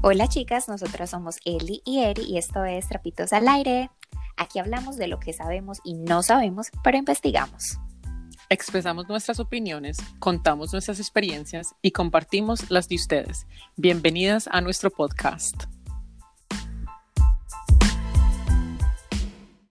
Hola chicas, nosotras somos Eli y Eri y esto es Trapitos al Aire. Aquí hablamos de lo que sabemos y no sabemos, pero investigamos. Expresamos nuestras opiniones, contamos nuestras experiencias y compartimos las de ustedes. Bienvenidas a nuestro podcast.